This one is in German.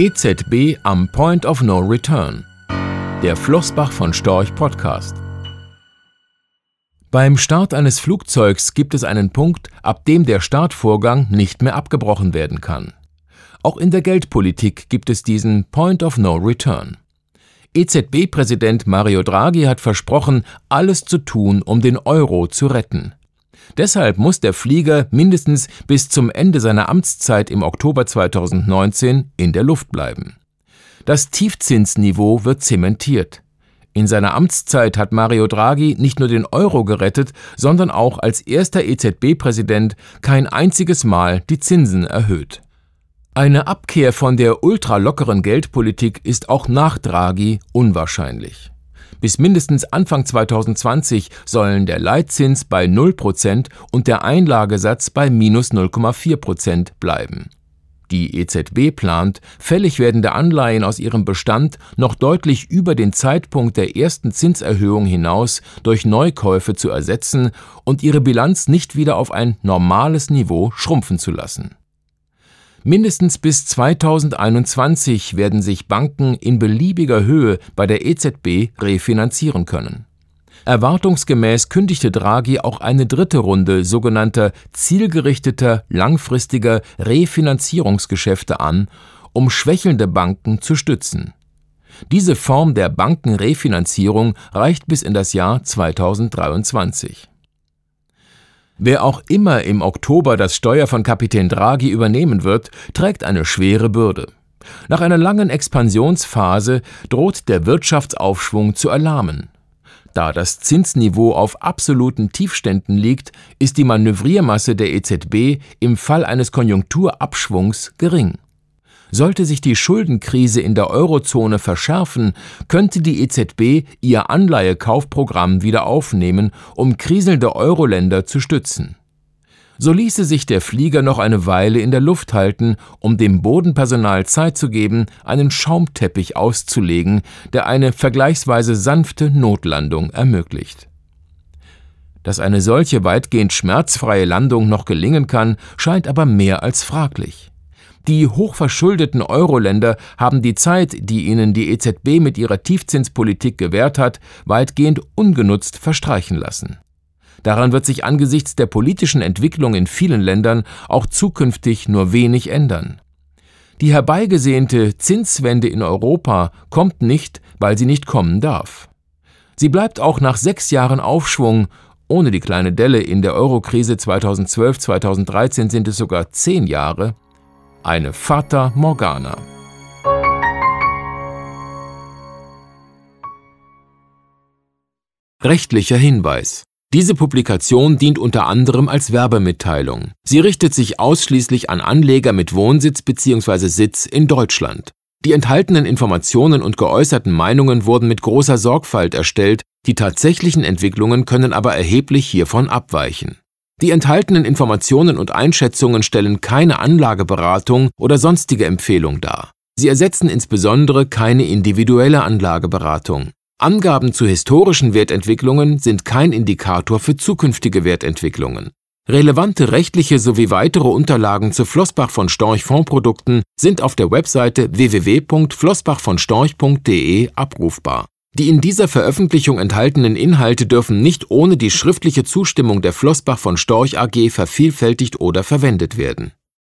EZB am Point of No Return. Der Flossbach von Storch Podcast. Beim Start eines Flugzeugs gibt es einen Punkt, ab dem der Startvorgang nicht mehr abgebrochen werden kann. Auch in der Geldpolitik gibt es diesen Point of No Return. EZB-Präsident Mario Draghi hat versprochen, alles zu tun, um den Euro zu retten. Deshalb muss der Flieger mindestens bis zum Ende seiner Amtszeit im Oktober 2019 in der Luft bleiben. Das Tiefzinsniveau wird zementiert. In seiner Amtszeit hat Mario Draghi nicht nur den Euro gerettet, sondern auch als erster EZB-Präsident kein einziges Mal die Zinsen erhöht. Eine Abkehr von der ultralockeren Geldpolitik ist auch nach Draghi unwahrscheinlich. Bis mindestens Anfang 2020 sollen der Leitzins bei 0% und der Einlagesatz bei minus 0,4% bleiben. Die EZB plant, fällig werdende Anleihen aus ihrem Bestand noch deutlich über den Zeitpunkt der ersten Zinserhöhung hinaus durch Neukäufe zu ersetzen und ihre Bilanz nicht wieder auf ein normales Niveau schrumpfen zu lassen. Mindestens bis 2021 werden sich Banken in beliebiger Höhe bei der EZB refinanzieren können. Erwartungsgemäß kündigte Draghi auch eine dritte Runde sogenannter zielgerichteter langfristiger Refinanzierungsgeschäfte an, um schwächelnde Banken zu stützen. Diese Form der Bankenrefinanzierung reicht bis in das Jahr 2023. Wer auch immer im Oktober das Steuer von Kapitän Draghi übernehmen wird, trägt eine schwere Bürde. Nach einer langen Expansionsphase droht der Wirtschaftsaufschwung zu erlahmen. Da das Zinsniveau auf absoluten Tiefständen liegt, ist die Manövriermasse der EZB im Fall eines Konjunkturabschwungs gering. Sollte sich die Schuldenkrise in der Eurozone verschärfen, könnte die EZB ihr Anleihekaufprogramm wieder aufnehmen, um kriselnde Euroländer zu stützen. So ließe sich der Flieger noch eine Weile in der Luft halten, um dem Bodenpersonal Zeit zu geben, einen Schaumteppich auszulegen, der eine vergleichsweise sanfte Notlandung ermöglicht. Dass eine solche weitgehend schmerzfreie Landung noch gelingen kann, scheint aber mehr als fraglich. Die hochverschuldeten Euro-Länder haben die Zeit, die ihnen die EZB mit ihrer Tiefzinspolitik gewährt hat, weitgehend ungenutzt verstreichen lassen. Daran wird sich angesichts der politischen Entwicklung in vielen Ländern auch zukünftig nur wenig ändern. Die herbeigesehnte Zinswende in Europa kommt nicht, weil sie nicht kommen darf. Sie bleibt auch nach sechs Jahren Aufschwung ohne die kleine Delle in der Eurokrise 2012-2013 sind es sogar zehn Jahre eine Fata Morgana. Rechtlicher Hinweis. Diese Publikation dient unter anderem als Werbemitteilung. Sie richtet sich ausschließlich an Anleger mit Wohnsitz bzw. Sitz in Deutschland. Die enthaltenen Informationen und geäußerten Meinungen wurden mit großer Sorgfalt erstellt, die tatsächlichen Entwicklungen können aber erheblich hiervon abweichen. Die enthaltenen Informationen und Einschätzungen stellen keine Anlageberatung oder sonstige Empfehlung dar. Sie ersetzen insbesondere keine individuelle Anlageberatung. Angaben zu historischen Wertentwicklungen sind kein Indikator für zukünftige Wertentwicklungen. Relevante rechtliche sowie weitere Unterlagen zu Flossbach von Storch Fondprodukten sind auf der Webseite www.flossbachvonstorch.de abrufbar. Die in dieser Veröffentlichung enthaltenen Inhalte dürfen nicht ohne die schriftliche Zustimmung der Flossbach von Storch AG vervielfältigt oder verwendet werden